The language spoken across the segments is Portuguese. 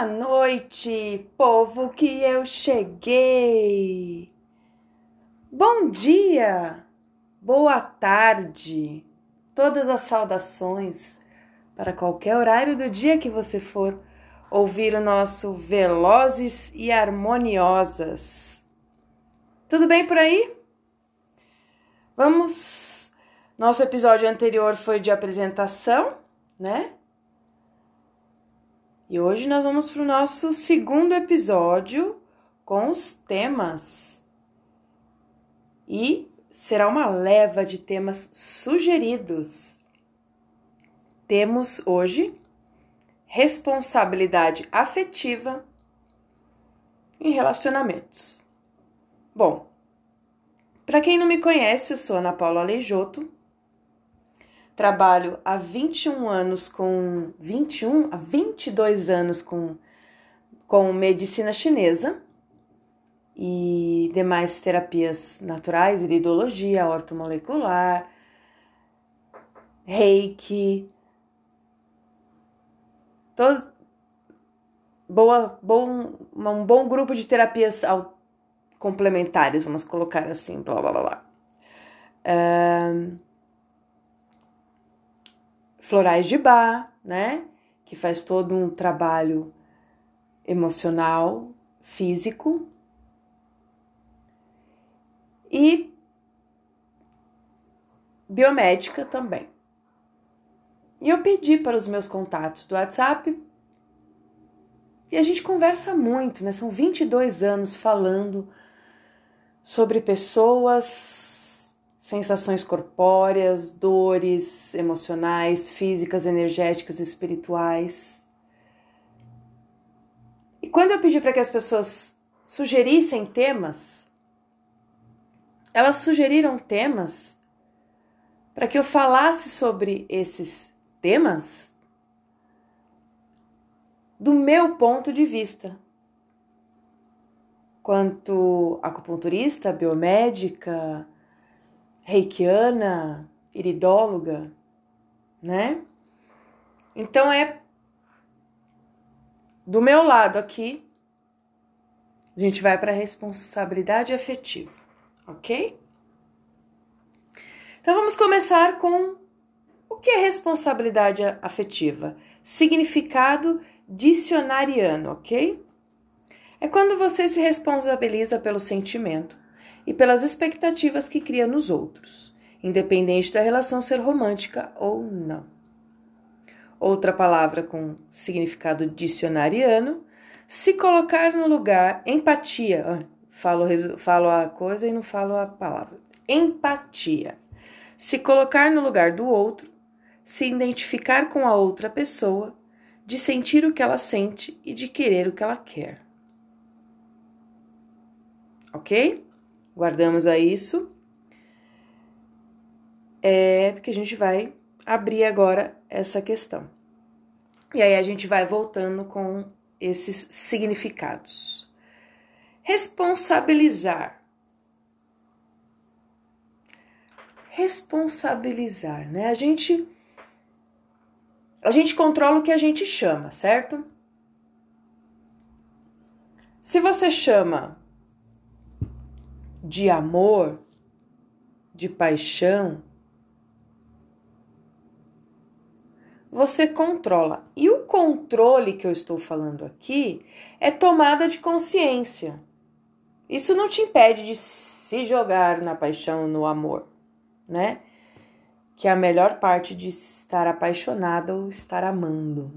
Boa noite, povo que eu cheguei. Bom dia, boa tarde, todas as saudações para qualquer horário do dia que você for ouvir o nosso Velozes e Harmoniosas. Tudo bem por aí? Vamos. Nosso episódio anterior foi de apresentação, né? E hoje nós vamos para o nosso segundo episódio com os temas. E será uma leva de temas sugeridos. Temos hoje responsabilidade afetiva em relacionamentos. Bom, para quem não me conhece, eu sou Ana Paula Aleijoto Trabalho há 21 anos com 21 a 22 anos com com medicina chinesa e demais terapias naturais, iridologia, ortomolecular, reiki, todos, boa, bom, um bom grupo de terapias complementares, vamos colocar assim, blá blá blá. blá. Florais de Bar, né? Que faz todo um trabalho emocional, físico. E biomédica também. E eu pedi para os meus contatos do WhatsApp e a gente conversa muito, né? São 22 anos falando sobre pessoas sensações corpóreas, dores emocionais, físicas, energéticas, espirituais. E quando eu pedi para que as pessoas sugerissem temas, elas sugeriram temas para que eu falasse sobre esses temas do meu ponto de vista. Quanto acupunturista, biomédica, reikiana, iridóloga, né? Então é do meu lado aqui, a gente vai para a responsabilidade afetiva, ok? Então vamos começar com o que é responsabilidade afetiva? Significado dicionariano, ok? É quando você se responsabiliza pelo sentimento e pelas expectativas que cria nos outros, independente da relação ser romântica ou não. Outra palavra com significado dicionariano, se colocar no lugar, empatia. Ah, falo, falo a coisa e não falo a palavra. Empatia. Se colocar no lugar do outro, se identificar com a outra pessoa, de sentir o que ela sente e de querer o que ela quer. Ok? Guardamos a isso. É porque a gente vai abrir agora essa questão. E aí a gente vai voltando com esses significados. Responsabilizar. Responsabilizar, né? A gente a gente controla o que a gente chama, certo? Se você chama de amor, de paixão, você controla. E o controle que eu estou falando aqui é tomada de consciência. Isso não te impede de se jogar na paixão, no amor, né? Que é a melhor parte de estar apaixonada ou estar amando,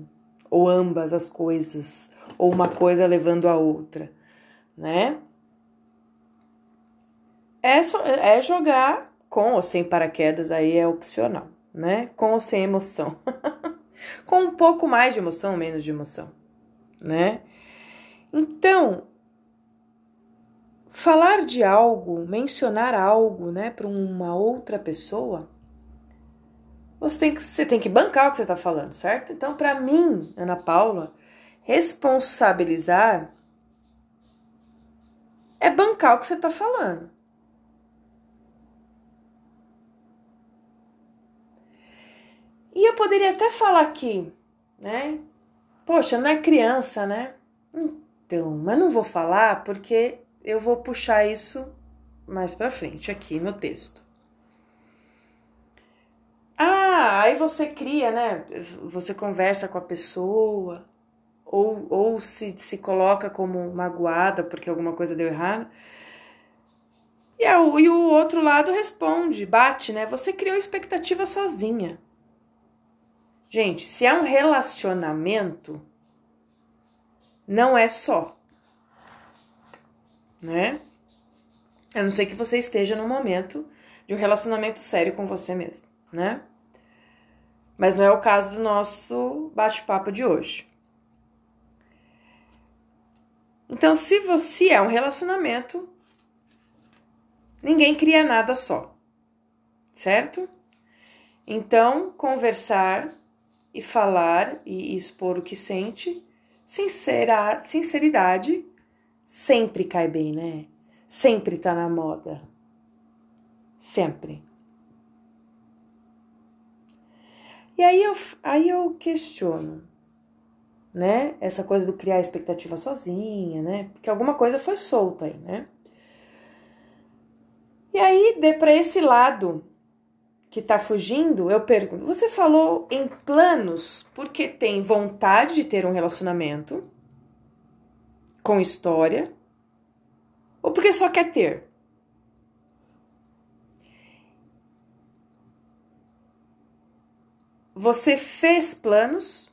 ou ambas as coisas, ou uma coisa levando a outra, né? É, é jogar com ou sem paraquedas, aí é opcional, né? Com ou sem emoção. com um pouco mais de emoção, menos de emoção, né? Então, falar de algo, mencionar algo, né, para uma outra pessoa, você tem que você tem que bancar o que você está falando, certo? Então, para mim, Ana Paula, responsabilizar é bancar o que você está falando. E eu poderia até falar aqui, né? Poxa, não é criança, né? Então, mas não vou falar porque eu vou puxar isso mais para frente aqui no texto. Ah, aí você cria, né? Você conversa com a pessoa, ou, ou se, se coloca como magoada porque alguma coisa deu errado. E, é, e o outro lado responde, bate, né? Você criou expectativa sozinha. Gente, se é um relacionamento, não é só, né? A não ser que você esteja no momento de um relacionamento sério com você mesmo, né? Mas não é o caso do nosso bate-papo de hoje. Então, se você é um relacionamento, ninguém cria nada só, certo? Então, conversar e falar e expor o que sente, sincera, sinceridade sempre cai bem, né? Sempre tá na moda. Sempre. E aí eu, aí eu questiono, né? Essa coisa do criar expectativa sozinha, né? Porque alguma coisa foi solta aí, né? E aí, de para esse lado que tá fugindo, eu pergunto: você falou em planos porque tem vontade de ter um relacionamento com história ou porque só quer ter? Você fez planos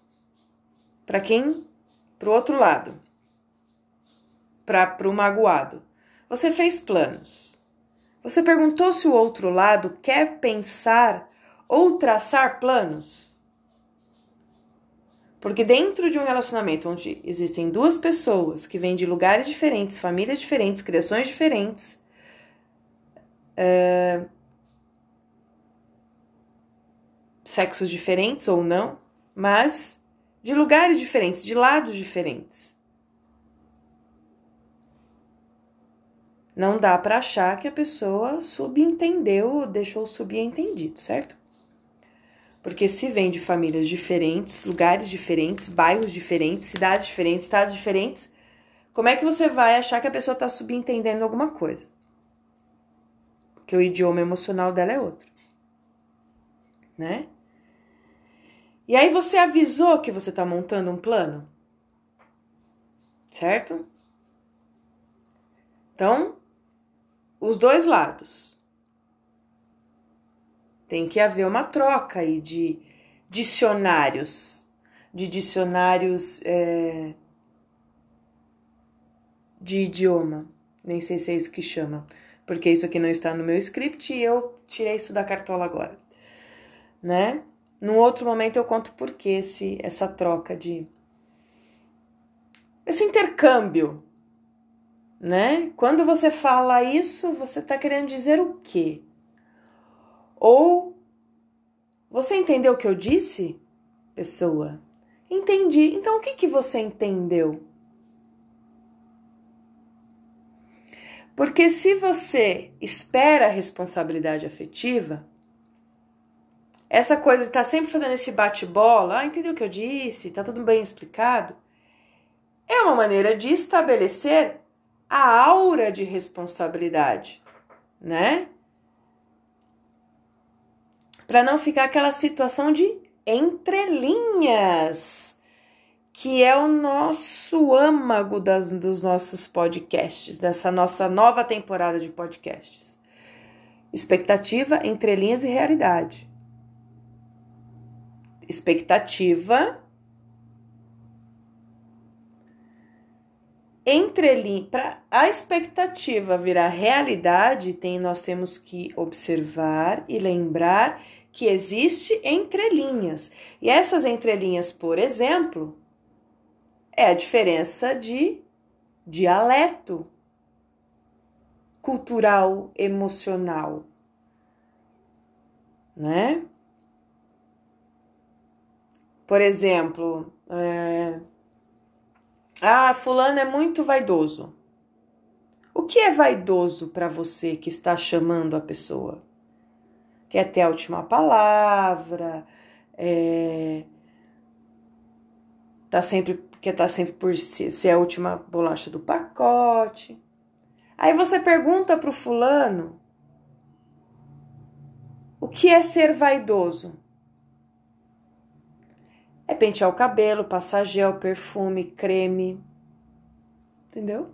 para quem? Para o outro lado, para o magoado. Você fez planos. Você perguntou se o outro lado quer pensar ou traçar planos? Porque dentro de um relacionamento onde existem duas pessoas que vêm de lugares diferentes, famílias diferentes, criações diferentes, é... sexos diferentes ou não, mas de lugares diferentes, de lados diferentes. Não dá para achar que a pessoa subentendeu ou deixou subentendido, certo? Porque se vem de famílias diferentes, lugares diferentes, bairros diferentes, cidades diferentes, estados diferentes, como é que você vai achar que a pessoa está subentendendo alguma coisa? Porque o idioma emocional dela é outro. Né? E aí você avisou que você está montando um plano? Certo? Então, os dois lados. Tem que haver uma troca aí de dicionários, de dicionários é, de idioma. Nem sei se é isso que chama, porque isso aqui não está no meu script e eu tirei isso da cartola agora, né? Num outro momento eu conto por que essa troca de. esse intercâmbio né? Quando você fala isso, você está querendo dizer o quê? Ou você entendeu o que eu disse, pessoa? Entendi. Então o que, que você entendeu? Porque se você espera a responsabilidade afetiva, essa coisa de estar tá sempre fazendo esse bate-bola, ah, entendeu o que eu disse? Tá tudo bem explicado? É uma maneira de estabelecer a aura de responsabilidade, né? Para não ficar aquela situação de entrelinhas, que é o nosso âmago das, dos nossos podcasts, dessa nossa nova temporada de podcasts. Expectativa, entrelinhas e realidade. Expectativa entrelinha, para a expectativa virar realidade, tem nós temos que observar e lembrar que existe entrelinhas. E essas entrelinhas, por exemplo, é a diferença de dialeto cultural, emocional, né? Por exemplo, é, ah, fulano é muito vaidoso. O que é vaidoso para você que está chamando a pessoa? Quer ter a última palavra? É... tá sempre, quer tá sempre por ser, ser a última bolacha do pacote. Aí você pergunta pro fulano o que é ser vaidoso? É pentear o cabelo, passar gel, perfume, creme. Entendeu?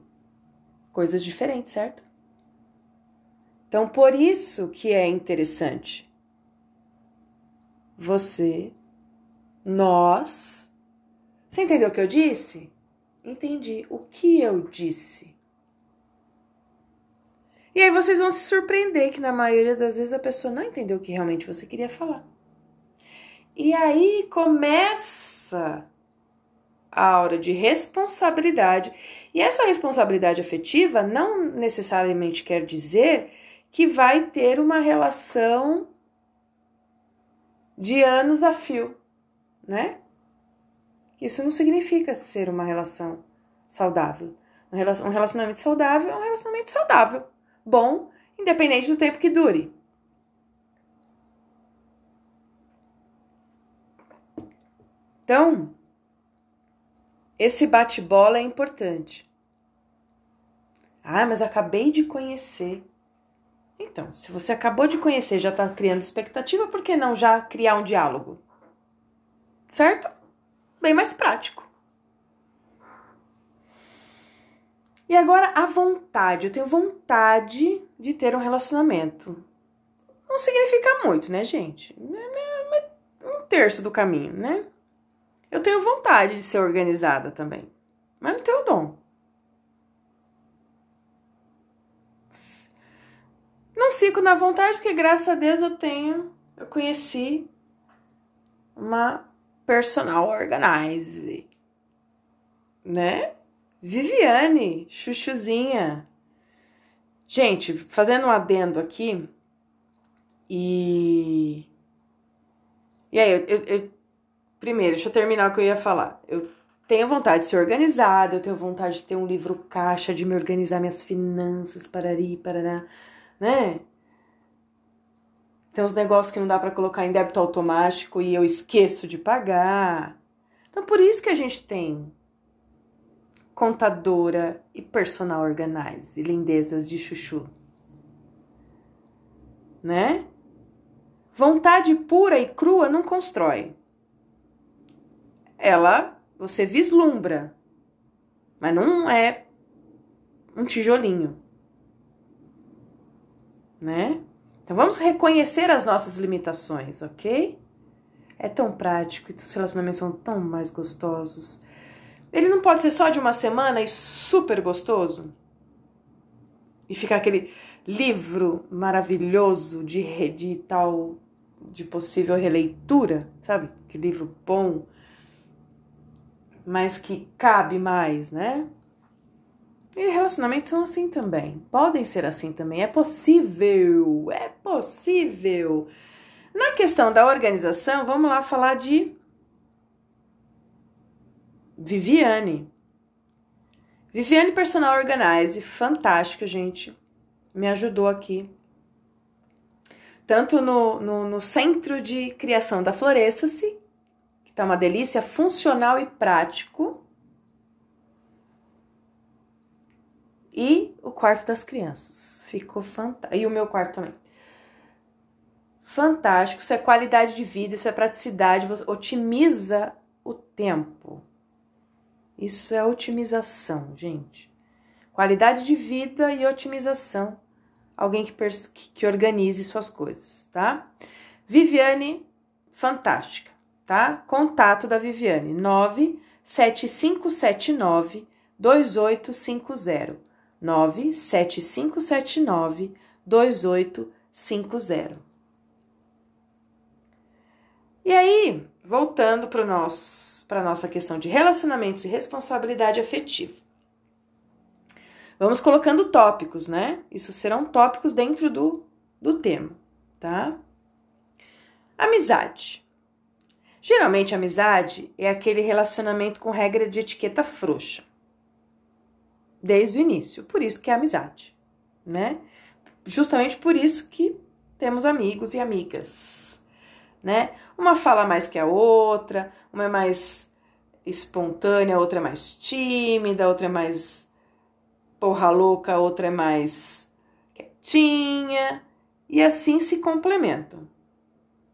Coisas diferentes, certo? Então, por isso que é interessante. Você, nós. Você entendeu o que eu disse? Entendi. O que eu disse? E aí vocês vão se surpreender que na maioria das vezes a pessoa não entendeu o que realmente você queria falar. E aí começa a hora de responsabilidade. E essa responsabilidade afetiva não necessariamente quer dizer que vai ter uma relação de anos a fio, né? Isso não significa ser uma relação saudável. Um relacionamento saudável é um relacionamento saudável bom, independente do tempo que dure. Então, esse bate-bola é importante. Ah, mas acabei de conhecer. Então, se você acabou de conhecer, já está criando expectativa, por que não já criar um diálogo? Certo? Bem mais prático. E agora a vontade. Eu tenho vontade de ter um relacionamento. Não significa muito, né, gente? Um terço do caminho, né? Eu tenho vontade de ser organizada também, mas não tenho dom. Não fico na vontade porque graças a Deus eu tenho, eu conheci uma personal organizer, né? Viviane, chuchuzinha. Gente, fazendo um adendo aqui. E. E aí, eu, eu, primeiro, deixa eu terminar o que eu ia falar. Eu tenho vontade de ser organizada, eu tenho vontade de ter um livro caixa, de me organizar minhas finanças, parari, parará, né? Tem uns negócios que não dá para colocar em débito automático e eu esqueço de pagar. Então, por isso que a gente tem contadora e personal organize, lindezas de chuchu. Né? Vontade pura e crua não constrói. Ela você vislumbra, mas não é um tijolinho. Né? Então vamos reconhecer as nossas limitações, ok? É tão prático e os relacionamentos são tão mais gostosos. Ele não pode ser só de uma semana e super gostoso? E ficar aquele livro maravilhoso de, de tal de possível releitura, sabe? Que livro bom, mas que cabe mais, né? E relacionamentos são assim também. Podem ser assim também. É possível. É possível. Na questão da organização, vamos lá falar de Viviane. Viviane Personal Organize, fantástica, gente. Me ajudou aqui. Tanto no, no, no centro de criação da Floresça-se, tá uma delícia, funcional e prático. E o quarto das crianças. Ficou fantástico. E o meu quarto também. Fantástico. Isso é qualidade de vida, isso é praticidade, você otimiza o tempo. Isso é otimização, gente. Qualidade de vida e otimização. Alguém que, que organize suas coisas, tá? Viviane, fantástica, tá? Contato da Viviane, 97579 2850. 97579 2850. E aí, voltando para a nossa questão de relacionamentos e responsabilidade afetiva. Vamos colocando tópicos, né? Isso serão tópicos dentro do, do tema, tá? Amizade. Geralmente, amizade é aquele relacionamento com regra de etiqueta frouxa. Desde o início. Por isso que é amizade, né? Justamente por isso que temos amigos e amigas né? Uma fala mais que a outra, uma é mais espontânea, outra é mais tímida, outra é mais porra louca, outra é mais quietinha. E assim se complementam,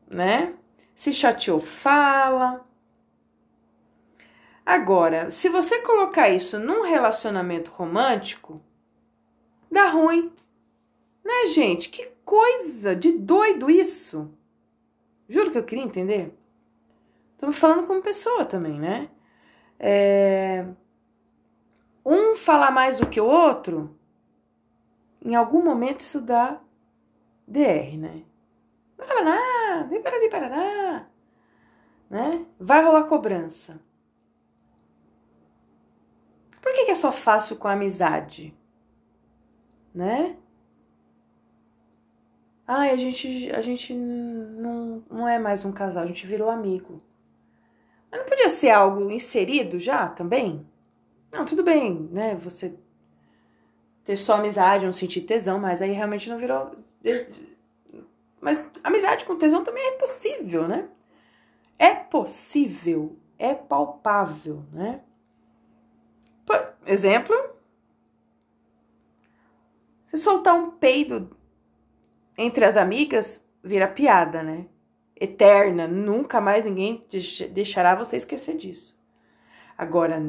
né? Se chateou, fala. Agora, se você colocar isso num relacionamento romântico, dá ruim. Né, gente? Que coisa de doido isso. Juro que eu queria entender. Estamos falando como pessoa também, né? É... Um falar mais do que o outro, em algum momento isso dá DR, né? Paraná, vem para ali, Paraná. Né? Vai rolar cobrança. Por que, que é só fácil com a amizade? Né? Ai, a gente, a gente não, não é mais um casal, a gente virou amigo. Mas não podia ser algo inserido já também? Não, tudo bem, né? Você ter só amizade, não sentir tesão, mas aí realmente não virou. Mas amizade com tesão também é possível, né? É possível, é palpável, né? Por exemplo, se soltar um peido entre as amigas, vira piada, né? Eterna, nunca mais ninguém deixará você esquecer disso. Agora,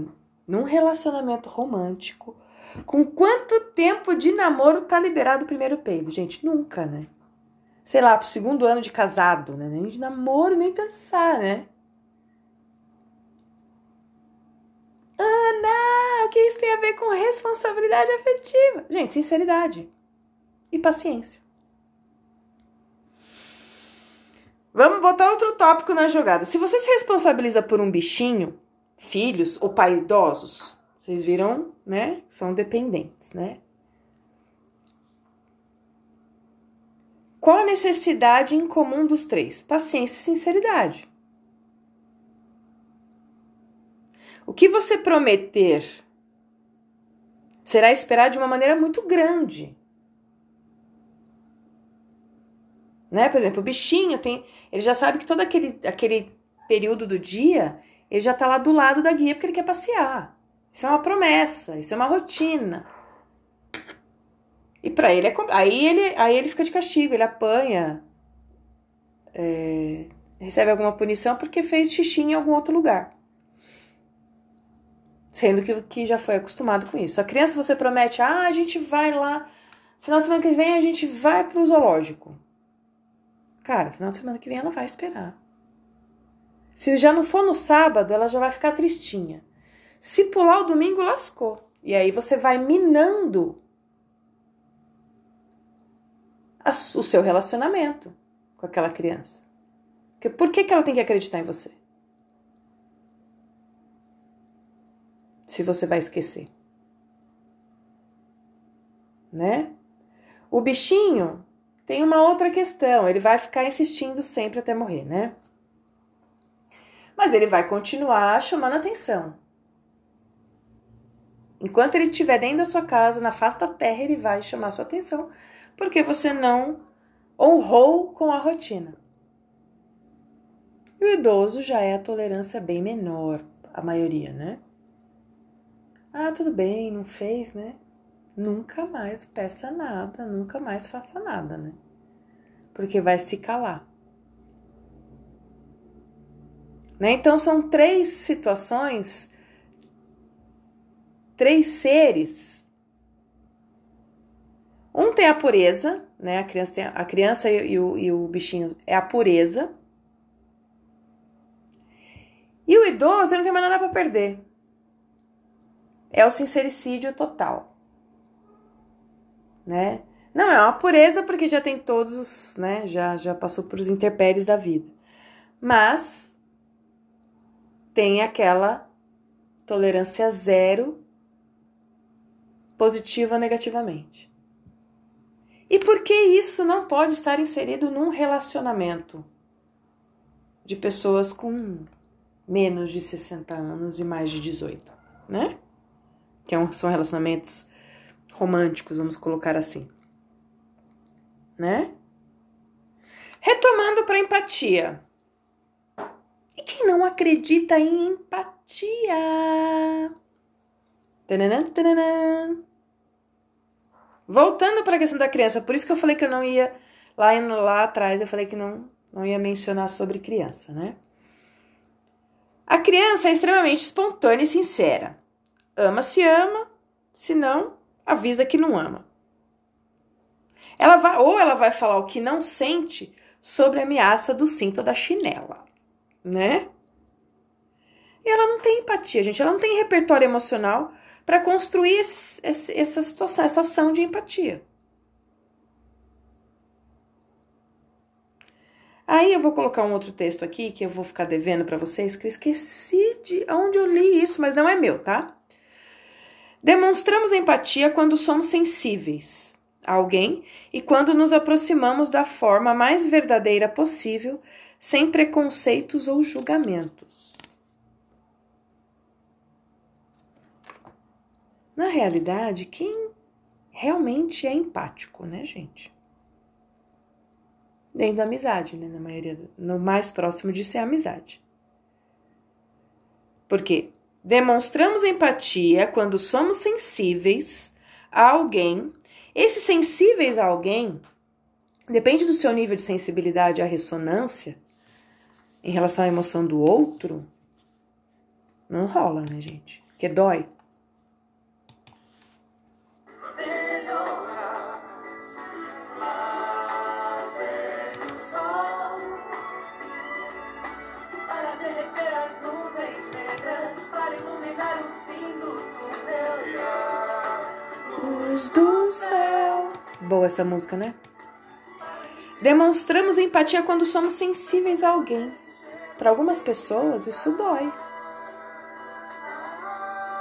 num relacionamento romântico, com quanto tempo de namoro tá liberado o primeiro peido? Gente, nunca, né? Sei lá, pro segundo ano de casado, né? Nem de namoro, nem pensar, né? Ana, o que isso tem a ver com responsabilidade afetiva? Gente, sinceridade e paciência. Vamos botar outro tópico na jogada. Se você se responsabiliza por um bichinho, filhos ou pais idosos, vocês viram, né? São dependentes, né? Qual a necessidade em comum dos três? Paciência e sinceridade. O que você prometer será esperado de uma maneira muito grande. Né? Por exemplo, o bichinho tem, ele já sabe que todo aquele, aquele período do dia ele já está lá do lado da guia porque ele quer passear. Isso é uma promessa, isso é uma rotina. E para ele é aí ele aí ele fica de castigo, ele apanha, é, recebe alguma punição porque fez xixi em algum outro lugar. Sendo que, que já foi acostumado com isso. A criança você promete, ah, a gente vai lá, final de semana que vem a gente vai pro zoológico. Cara, final de semana que vem ela vai esperar. Se já não for no sábado, ela já vai ficar tristinha. Se pular o domingo, lascou. E aí você vai minando o seu relacionamento com aquela criança. Porque por que, que ela tem que acreditar em você? Se você vai esquecer. Né? O bichinho tem uma outra questão, ele vai ficar insistindo sempre até morrer, né? Mas ele vai continuar chamando atenção. Enquanto ele estiver dentro da sua casa, na face da terra, ele vai chamar sua atenção, porque você não honrou com a rotina. E o idoso já é a tolerância bem menor, a maioria, né? Ah, tudo bem, não fez, né? Nunca mais peça nada, nunca mais faça nada, né? Porque vai se calar. Né? Então são três situações, três seres. Um tem a pureza, né? A criança, tem, a criança e, e, o, e o bichinho é a pureza. E o idoso ele não tem mais nada para perder. É o sincericídio total. Né? Não, é uma pureza porque já tem todos os, né? Já, já passou por os interpéries da vida. Mas tem aquela tolerância zero, positiva negativamente. E por que isso não pode estar inserido num relacionamento de pessoas com menos de 60 anos e mais de 18, né? Que é são relacionamentos românticos, vamos colocar assim, né? Retomando para empatia. E quem não acredita em empatia? Tananã, tananã. Voltando para a questão da criança, por isso que eu falei que eu não ia lá, lá atrás, eu falei que não, não ia mencionar sobre criança, né? A criança é extremamente espontânea e sincera. Ama se ama, se não, avisa que não ama. Ela vai, ou ela vai falar o que não sente sobre a ameaça do cinto ou da chinela, né? E ela não tem empatia, gente. Ela não tem repertório emocional para construir esse, esse, essa situação, essa ação de empatia. Aí eu vou colocar um outro texto aqui que eu vou ficar devendo para vocês, que eu esqueci de onde eu li isso, mas não é meu, tá? Demonstramos empatia quando somos sensíveis a alguém e quando nos aproximamos da forma mais verdadeira possível, sem preconceitos ou julgamentos. Na realidade, quem realmente é empático, né, gente? Dentro da amizade, né? Na maioria, no mais próximo disso é a amizade. Porque demonstramos empatia quando somos sensíveis a alguém. Esses sensíveis a alguém, depende do seu nível de sensibilidade à ressonância em relação à emoção do outro, não rola, né, gente? Que dói. Boa essa música, né? Demonstramos empatia quando somos sensíveis a alguém. Para algumas pessoas, isso dói.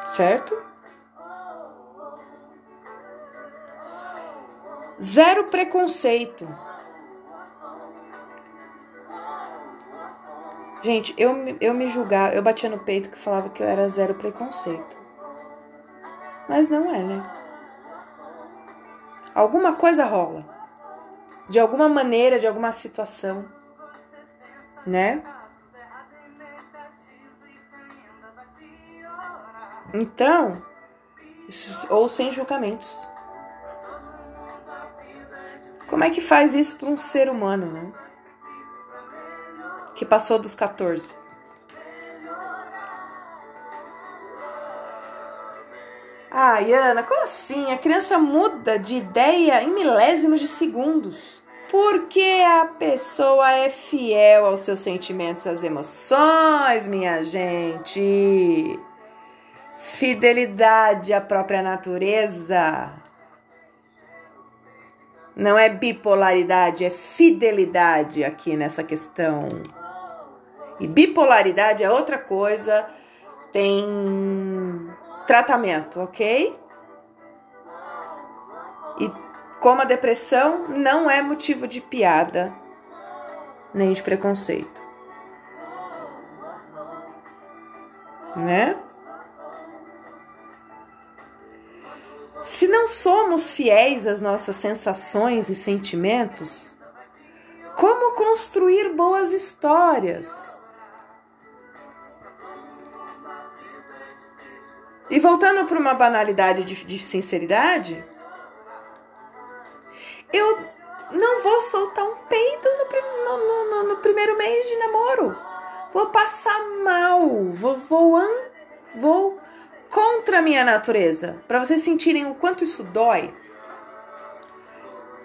Certo? Zero preconceito. Gente, eu, eu me julgava, eu batia no peito que falava que eu era zero preconceito. Mas não é, né? Alguma coisa rola. De alguma maneira, de alguma situação. Né? Então, ou sem julgamentos. Como é que faz isso para um ser humano, né? Que passou dos 14. Ana, como assim? A criança muda de ideia em milésimos de segundos. Porque a pessoa é fiel aos seus sentimentos, às emoções, minha gente. Fidelidade à própria natureza. Não é bipolaridade, é fidelidade aqui nessa questão. E bipolaridade é outra coisa. Tem tratamento, ok? E como a depressão não é motivo de piada nem de preconceito. Né? Se não somos fiéis às nossas sensações e sentimentos, como construir boas histórias? E voltando para uma banalidade de, de sinceridade, eu não vou soltar um peido no, no, no, no, primeiro mês de namoro. Vou passar mal, vou, vou, vou contra a minha natureza. Para vocês sentirem o quanto isso dói,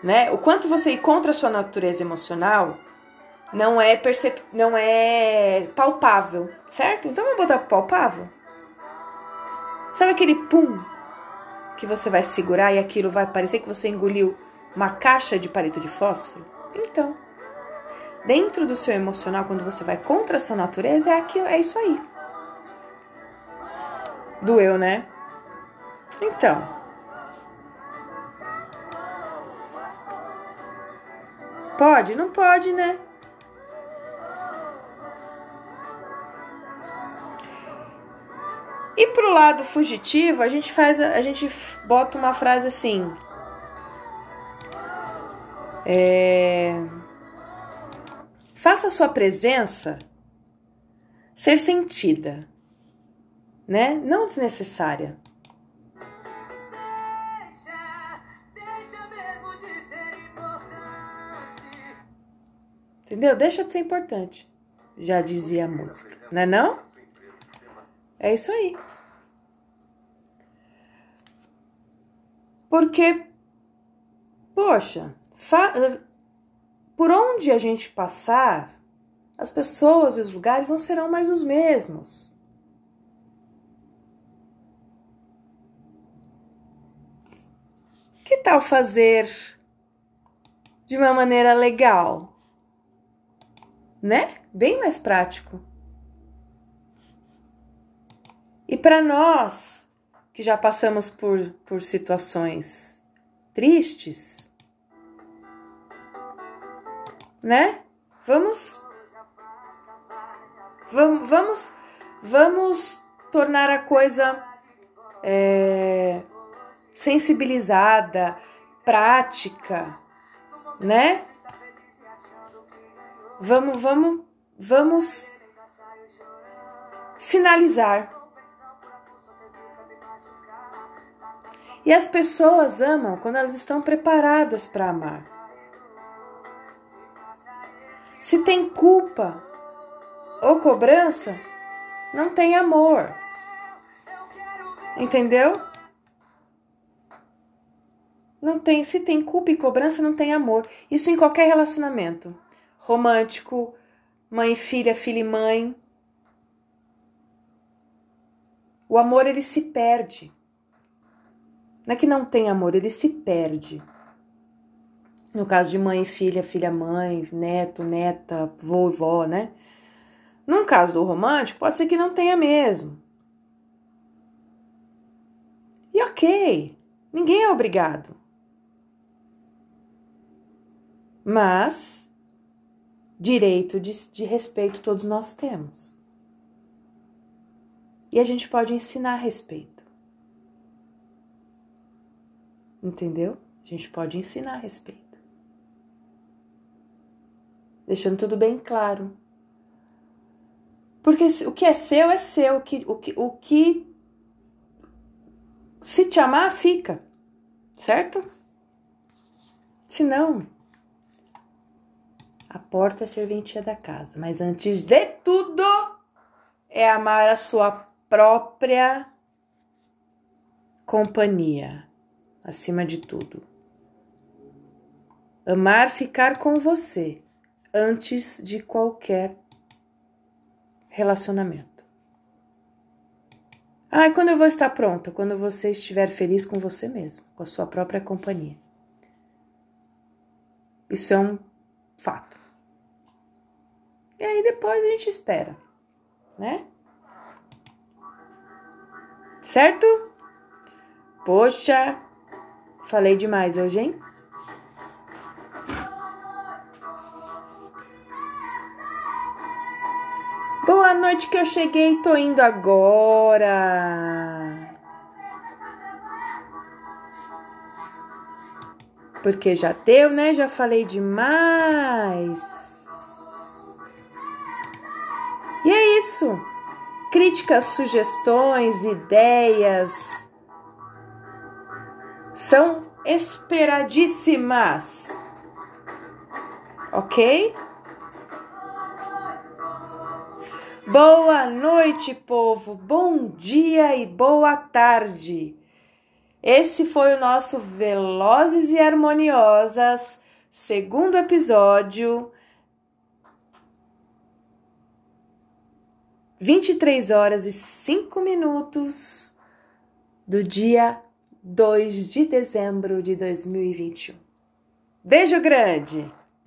né? O quanto você ir contra a sua natureza emocional não é percep não é palpável, certo? Então vamos botar palpável. Sabe aquele pum que você vai segurar e aquilo vai parecer que você engoliu uma caixa de palito de fósforo? Então, dentro do seu emocional, quando você vai contra a sua natureza, é, aquilo, é isso aí. Doeu, né? Então. Pode? Não pode, né? E pro lado fugitivo, a gente faz, a gente bota uma frase assim. É, faça sua presença ser sentida, né? Não desnecessária. Entendeu? Deixa de ser importante. Já dizia a música. Não é não? É isso aí. Porque, poxa, por onde a gente passar, as pessoas e os lugares não serão mais os mesmos. Que tal fazer de uma maneira legal? Né? Bem mais prático. E para nós que já passamos por, por situações tristes, né? Vamos, vamos, vamos, vamos tornar a coisa é, sensibilizada, prática, né? Vamos, vamos, vamos sinalizar. E as pessoas amam quando elas estão preparadas para amar. Se tem culpa ou cobrança, não tem amor. Entendeu? Não tem, se tem culpa e cobrança, não tem amor. Isso em qualquer relacionamento. Romântico, mãe filha, filha e mãe. O amor ele se perde. Não é que não tem amor, ele se perde. No caso de mãe e filha, filha-mãe, neto, neta, vovó, né? No caso do romântico, pode ser que não tenha mesmo. E ok, ninguém é obrigado. Mas direito de, de respeito todos nós temos. E a gente pode ensinar respeito. Entendeu? A gente pode ensinar a respeito. Deixando tudo bem claro. Porque o que é seu é seu, o que, o que, o que se te amar, fica. Certo? Se não, a porta é serventia da casa. Mas antes de tudo, é amar a sua própria companhia acima de tudo. Amar ficar com você antes de qualquer relacionamento. Ah, e quando eu vou estar pronta? Quando você estiver feliz com você mesmo, com a sua própria companhia. Isso é um fato. E aí depois a gente espera, né? Certo? Poxa, Falei demais hoje, hein? Boa noite que eu cheguei, tô indo agora. Porque já deu, né? Já falei demais. E é isso. Críticas, sugestões, ideias são esperadíssimas. Ok? Boa noite, povo. Bom dia e boa tarde. Esse foi o nosso Velozes e Harmoniosas, segundo episódio. 23 horas e 5 minutos do dia 2 de dezembro de 2021. Beijo grande!